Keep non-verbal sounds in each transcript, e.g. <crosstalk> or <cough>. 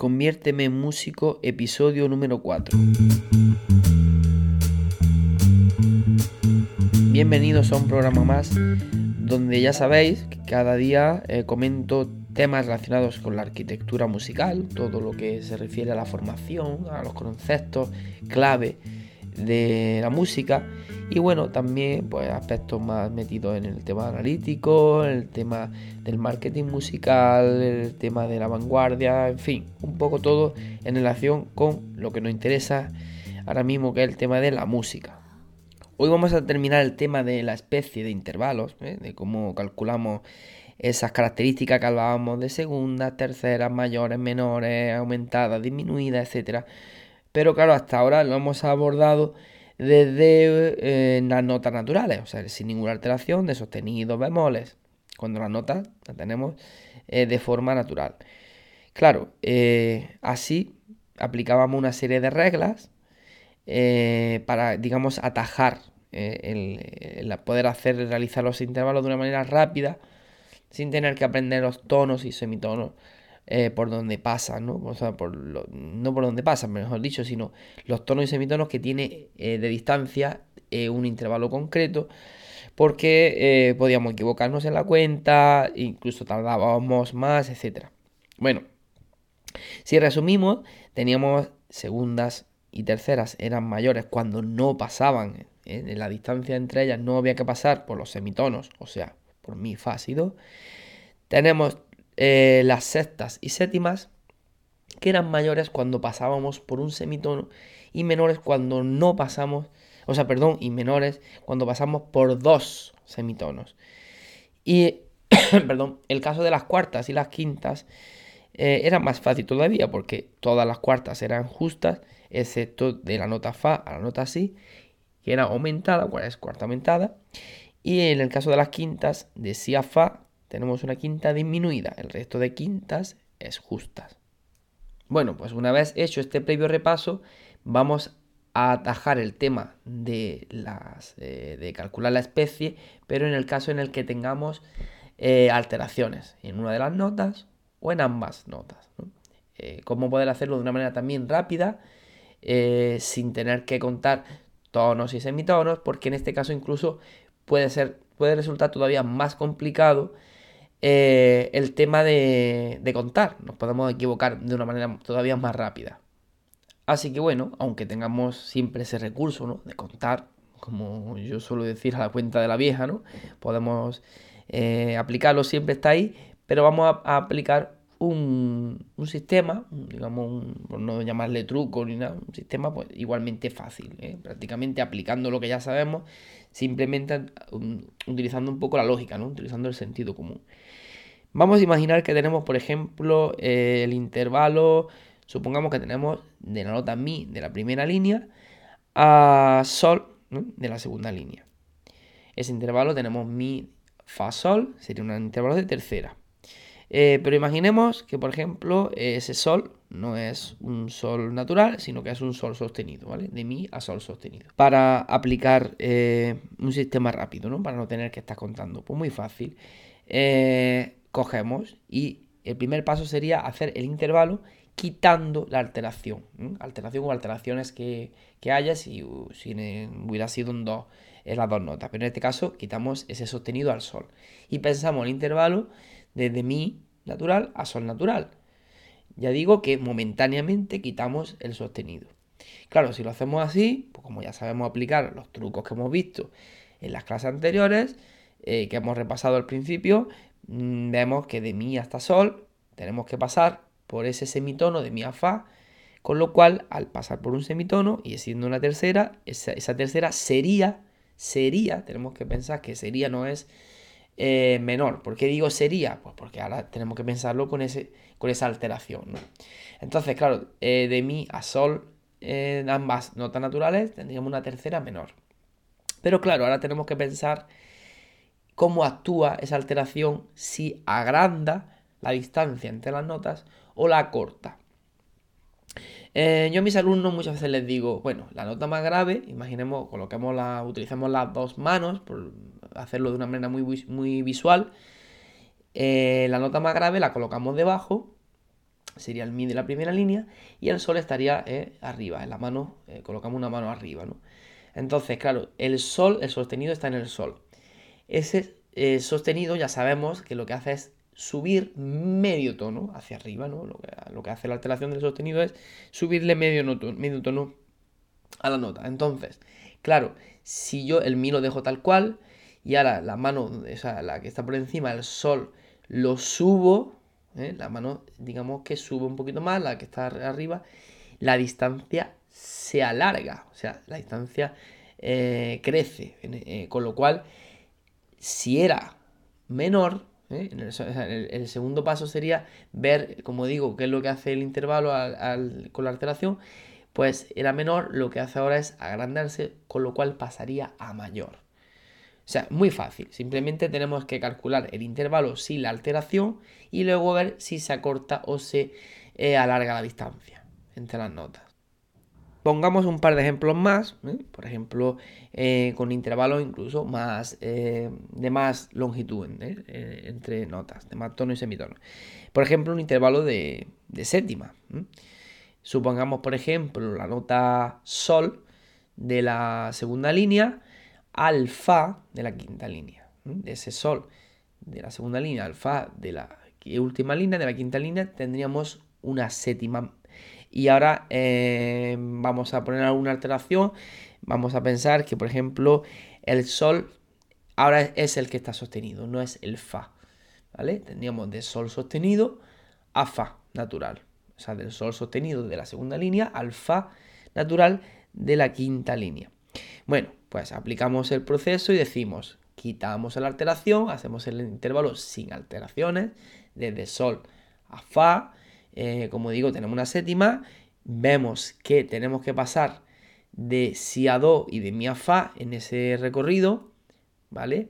Conviérteme en músico, episodio número 4. Bienvenidos a un programa más donde ya sabéis que cada día eh, comento temas relacionados con la arquitectura musical, todo lo que se refiere a la formación, a los conceptos clave de la música y bueno, también pues aspectos más metidos en el tema analítico, el tema del marketing musical, el tema de la vanguardia, en fin, un poco todo en relación con lo que nos interesa ahora mismo que es el tema de la música. Hoy vamos a terminar el tema de la especie de intervalos, ¿eh? de cómo calculamos esas características que hablábamos de segundas, terceras, mayores, menores, aumentadas, disminuidas, etcétera. Pero claro, hasta ahora lo hemos abordado desde eh, las notas naturales, o sea, sin ninguna alteración de sostenidos, bemoles, cuando las notas las tenemos eh, de forma natural. Claro, eh, así aplicábamos una serie de reglas para, digamos, atajar el, poder hacer, realizar los intervalos de una manera rápida, sin tener que aprender los tonos y semitonos eh, por donde pasa, ¿no? O sea, por no por donde pasa, mejor dicho, sino los tonos y semitonos que tiene eh, de distancia eh, un intervalo concreto, porque podíamos equivocarnos en la cuenta, incluso tardábamos más, etc. Bueno, si resumimos, teníamos segundas y terceras eran mayores cuando no pasaban, en la distancia entre ellas no había que pasar por los semitonos, o sea, por mi fácido. Tenemos eh, las sextas y séptimas, que eran mayores cuando pasábamos por un semitono y menores cuando no pasamos, o sea, perdón, y menores cuando pasamos por dos semitonos. Y, <coughs> perdón, el caso de las cuartas y las quintas eh, era más fácil todavía porque todas las cuartas eran justas, excepto de la nota Fa a la nota Si, que era aumentada, cuál es cuarta aumentada. Y en el caso de las quintas, de Si a Fa, tenemos una quinta disminuida, el resto de quintas es justas. Bueno, pues una vez hecho este previo repaso, vamos a atajar el tema de, las, eh, de calcular la especie, pero en el caso en el que tengamos eh, alteraciones en una de las notas o en ambas notas. Eh, cómo poder hacerlo de una manera también rápida, sin tener que contar tonos y semitonos, porque en este caso incluso puede, ser, puede resultar todavía más complicado eh, el tema de, contar. Nos podemos equivocar de una manera todavía más rápida. Así que bueno, aunque tengamos siempre ese recurso ¿no? de contar, como yo suelo decir a la cuenta de la vieja, ¿no? podemos eh, aplicarlo, siempre está ahí, pero vamos a, aplicar un, sistema, digamos, por no llamarle truco ni nada, un sistema pues, igualmente fácil, ¿eh? prácticamente aplicando lo que ya sabemos, simplemente um, utilizando un poco la lógica, ¿no? utilizando el sentido común. Vamos a imaginar que tenemos, por ejemplo, el intervalo, supongamos que tenemos de la nota Mi de la primera línea a Sol de la segunda línea. Ese intervalo tenemos Mi, Fa, Sol, sería un intervalo de tercera. Eh, pero imaginemos que, por ejemplo, ese Sol no es un Sol natural, sino que es un Sol sostenido, ¿vale? De Mi a Sol sostenido. Para aplicar eh, un sistema rápido, ¿no? Para no tener que estar contando. Pues muy fácil. Eh, cogemos y el primer paso sería hacer el intervalo quitando la alteración. Alteración o alteraciones que, haya si, si, hubiera sido en, dos, en las dos notas. Pero en este caso quitamos ese sostenido al sol. Y pensamos el intervalo desde mi natural a sol natural. Ya digo que momentáneamente quitamos el sostenido. Claro, si lo hacemos así, pues como ya sabemos aplicar los trucos que hemos visto en las clases anteriores, eh, que hemos repasado al principio, Mm, vemos que de mi hasta sol tenemos que pasar por ese semitono de mi a fa, con lo cual al pasar por un semitono y siendo una tercera, esa, tercera sería, sería, tenemos que pensar que sería no es eh, menor. ¿Por qué digo sería? Pues porque ahora tenemos que pensarlo con, ese, con esa alteración. ¿no? Entonces, claro, eh, de mi a sol, en ambas notas naturales, tendríamos una tercera menor. Pero claro, ahora tenemos que pensar cómo actúa esa alteración si agranda la distancia entre las notas o la corta. Eh, yo a mis alumnos muchas veces les digo, bueno, la nota más grave, imaginemos, coloquemos la, utilicemos las dos manos, por hacerlo de una manera muy, muy visual. Eh, la nota más grave la colocamos debajo, sería el mi de la primera línea, y el sol estaría eh, arriba, en la mano, colocamos una mano arriba, ¿no? Entonces, claro, el sol, el sostenido está en el sol. Ese sostenido ya sabemos que lo que hace es subir medio tono hacia arriba, ¿no? Lo que, hace la alteración del sostenido es subirle medio, tono a la nota. Entonces, claro, si yo el mi lo dejo tal cual y ahora la mano, o sea, la que está por encima, el sol, lo subo, ¿eh? la mano, digamos que sube un poquito más, la que está arriba, la distancia se alarga, o sea, la distancia eh, crece, eh, con lo cual, si era menor, ¿eh? el, segundo paso sería ver, como digo, qué es lo que hace el intervalo con la alteración. Pues era menor, lo que hace ahora es agrandarse, con lo cual pasaría a mayor. O sea, muy fácil. Simplemente tenemos que calcular el intervalo sin la alteración y luego ver si se acorta o se eh, alarga la distancia entre las notas. Pongamos un par de ejemplos más, ¿eh? por ejemplo, eh, con intervalos incluso más eh, de más longitud entre notas, de más tono y semitono. Por ejemplo, un intervalo de, séptima. Supongamos, por ejemplo, la nota sol de la segunda línea al fa de la quinta línea. De ese sol de la segunda línea al fa de la última línea de la quinta línea tendríamos una séptima y ahora eh, vamos a poner alguna alteración. Vamos a pensar que, por ejemplo, el sol ahora es el que está sostenido, no es el fa. ¿Vale? Tendríamos de sol sostenido a fa natural. O sea, del sol sostenido de la segunda línea al fa natural de la quinta línea. Bueno, pues aplicamos el proceso y decimos, quitamos la alteración, hacemos el intervalo sin alteraciones, desde sol a fa, eh, como digo, tenemos una séptima, vemos que tenemos que pasar de si a do y de mi a fa en ese recorrido, ¿vale?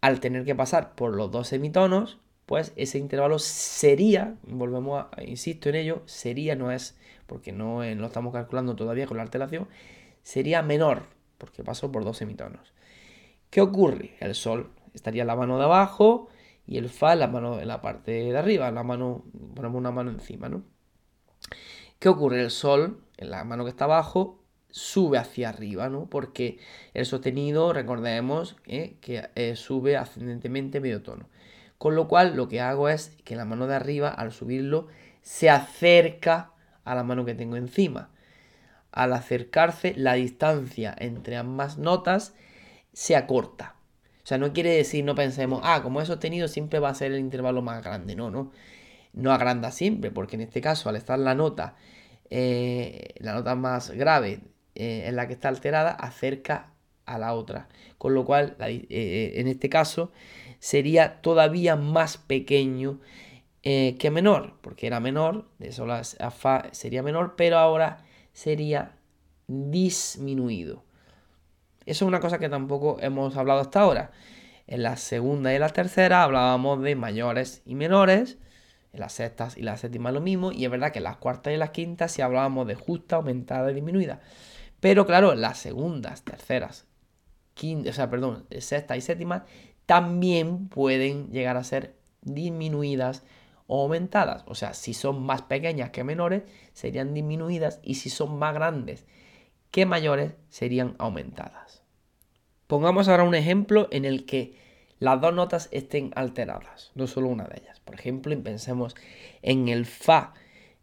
Al tener que pasar por los dos semitonos, pues ese intervalo sería, volvemos a, insisto en ello, sería, no es, porque no lo estamos calculando todavía con la alteración, sería menor, porque pasó por dos semitonos. ¿Qué ocurre? El sol estaría en la mano de abajo, y el fa en la mano en la parte de arriba, la mano, ponemos una mano encima, ¿no? ¿Qué ocurre? El sol, en la mano que está abajo, sube hacia arriba, ¿no? Porque el sostenido, recordemos, ¿eh? que eh, sube ascendentemente medio tono. Con lo cual, lo que hago es que la mano de arriba, al subirlo, se acerca a la mano que tengo encima. Al acercarse, la distancia entre ambas notas se acorta. O sea, no quiere decir, no pensemos, ah, como es sostenido siempre va a ser el intervalo más grande. No, no. No agranda siempre, porque en este caso, al estar la nota, eh, la nota más grave eh, en la que está alterada, acerca a la otra. Con lo cual, eh, en este caso, sería todavía más pequeño que menor, porque era menor, de sol a fa sería menor, pero ahora sería disminuido. Eso es una cosa que tampoco hemos hablado hasta ahora. En la segunda y la tercera hablábamos de mayores y menores. En las sextas y las séptimas lo mismo. Y es verdad que en las cuartas y las quintas sí hablábamos de justa, aumentada y disminuida. Pero claro, las segundas, terceras, quintas, o sea, perdón, sextas y séptimas también pueden llegar a ser disminuidas o aumentadas. O sea, si son más pequeñas que menores, serían disminuidas. Y si son más grandes que mayores, serían aumentadas. Pongamos ahora un ejemplo en el que las dos notas estén alteradas, no solo una de ellas. Por ejemplo, pensemos en el Fa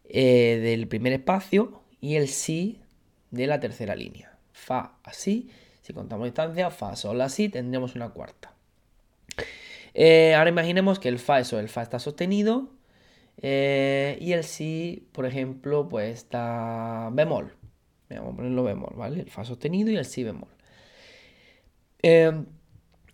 eh, del primer espacio y el Si de la tercera línea. Fa así, si contamos distancia, Fa Sol así, tendríamos una cuarta. Eh, ahora imaginemos que el Fa, eso, el Fa está sostenido eh, y el Si, por ejemplo, pues está bemol. Vamos a ponerlo bemol, ¿vale? El Fa sostenido y el Si bemol. Em,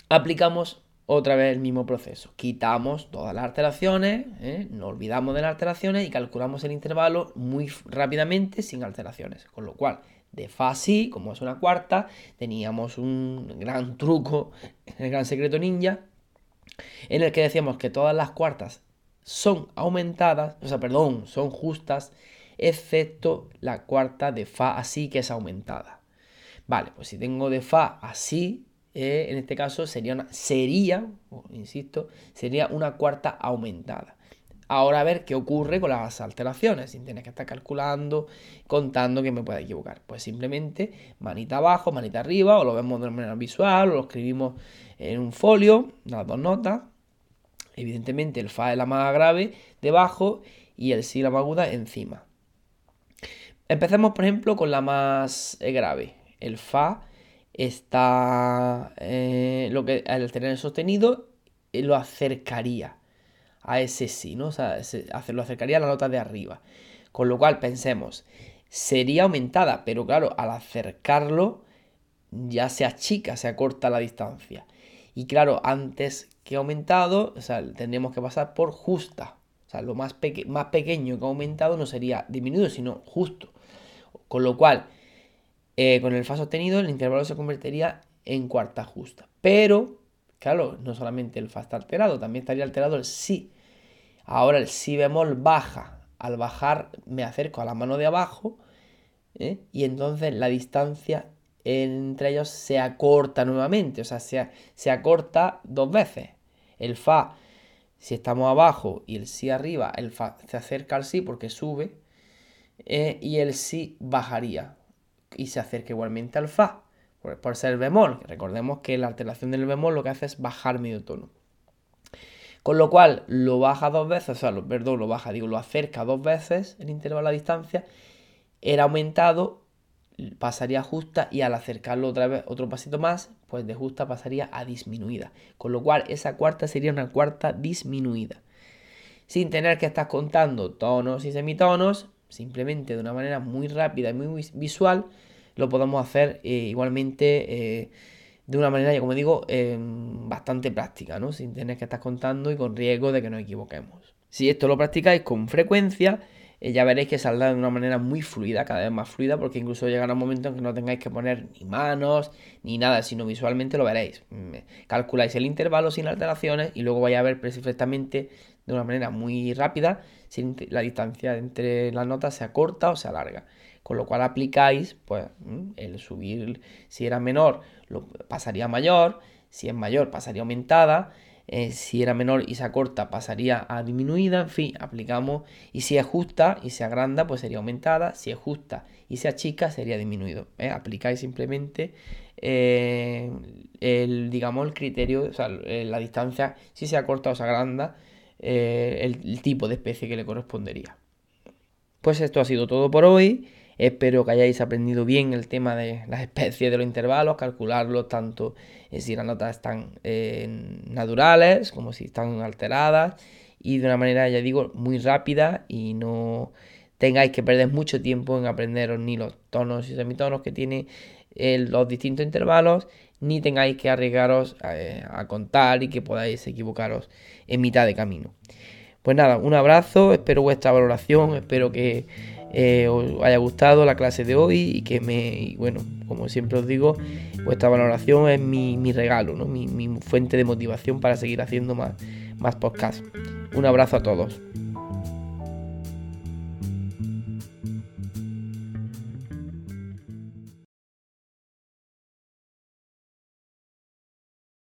aplicamos otra vez el mismo proceso. Quitamos todas las alteraciones, ¿eh? nos olvidamos de las alteraciones y calculamos el intervalo muy rápidamente sin alteraciones. Con lo cual, de Fa así, como es una cuarta, teníamos un gran truco, <laughs> el gran secreto ninja, en el que decíamos que todas las cuartas son aumentadas, o sea, perdón, son justas, excepto la cuarta de Fa así que es aumentada. Vale, pues si tengo de Fa así, eh, en este caso sería una, sería, insisto, sería una cuarta aumentada. Ahora a ver qué ocurre con las alteraciones, sin tener que estar calculando, contando que me pueda equivocar. Pues simplemente manita abajo, manita arriba, o lo vemos de manera visual, o lo escribimos en un folio, las dos notas. Evidentemente el Fa es la más grave debajo y el Si la más aguda encima. Empecemos por ejemplo con la más eh, grave. El Fa está, eh, lo que, al tener el sostenido, eh, lo acercaría a ese sí, ¿no? O sea, lo acercaría a la nota de arriba. Con lo cual, pensemos, sería aumentada, pero claro, al acercarlo ya se achica, se acorta la distancia. Y claro, antes que aumentado, o sea, tendríamos que pasar por justa. O sea, lo más, más pequeño que aumentado no sería disminuido, sino justo. Con lo cual, eh, con el fa sostenido, el intervalo se convertiría en cuarta justa. Pero, claro, no solamente el fa está alterado, también estaría alterado el si. Ahora el si bemol baja. Al bajar me acerco a la mano de abajo ¿eh? y entonces la distancia entre ellos se acorta nuevamente, o sea, se, se acorta dos veces. El fa, si estamos abajo y el si arriba, el fa se acerca al si porque sube ¿eh? y el si bajaría y se acerca igualmente al fa por, ser bemol. Recordemos que la alteración del bemol lo que hace es bajar medio tono. Con lo cual lo baja dos veces, o sea, lo, perdón, lo baja, digo, lo acerca dos veces el intervalo de distancia, era aumentado, pasaría a justa y al acercarlo otra vez otro pasito más, pues de justa pasaría a disminuida. Con lo cual esa cuarta sería una cuarta disminuida. Sin tener que estar contando tonos y semitonos, simplemente de una manera muy rápida y muy visual, lo podemos hacer eh, igualmente. Eh, de una manera, como digo, em, bastante práctica, ¿no? Sin tener que estar contando y con riesgo de que nos equivoquemos. Si esto lo practicáis con frecuencia, eh, ya veréis que saldrá de una manera muy fluida, cada vez más fluida, porque incluso llegará un momento en que no tengáis que poner ni manos ni nada, sino visualmente lo veréis. Calculáis el intervalo sin alteraciones y luego vais a ver perfectamente de una manera muy rápida si la distancia entre las notas se acorta o se alarga. Con lo cual aplicáis, pues, el subir, si era menor, lo pasaría mayor, si es mayor, pasaría aumentada, eh, si era menor y se acorta, pasaría a disminuida, en fin, aplicamos, y si es justa y se agranda, pues sería aumentada, si es justa y se achica, sería disminuido. ¿eh? Aplicáis simplemente eh, el, digamos, el criterio, o sea, la distancia, si se acorta o se agranda, el tipo de especie que le correspondería. Pues esto ha sido todo por hoy. Espero que hayáis aprendido bien el tema de las especies de los intervalos, calcularlos tanto si las notas están eh, naturales como si están alteradas y de una manera, ya digo, muy rápida y no tengáis que perder mucho tiempo en aprenderos ni los tonos y semitonos que tienen eh, los distintos intervalos, ni tengáis que arriesgaros eh, a contar y que podáis equivocaros en mitad de camino. Pues nada, un abrazo, espero vuestra valoración, espero que eh, os haya gustado la clase de hoy y que me, bueno, como siempre os digo, vuestra valoración es mi, regalo, ¿no? mi, mi, fuente de motivación para seguir haciendo más, más podcasts. Un abrazo a todos.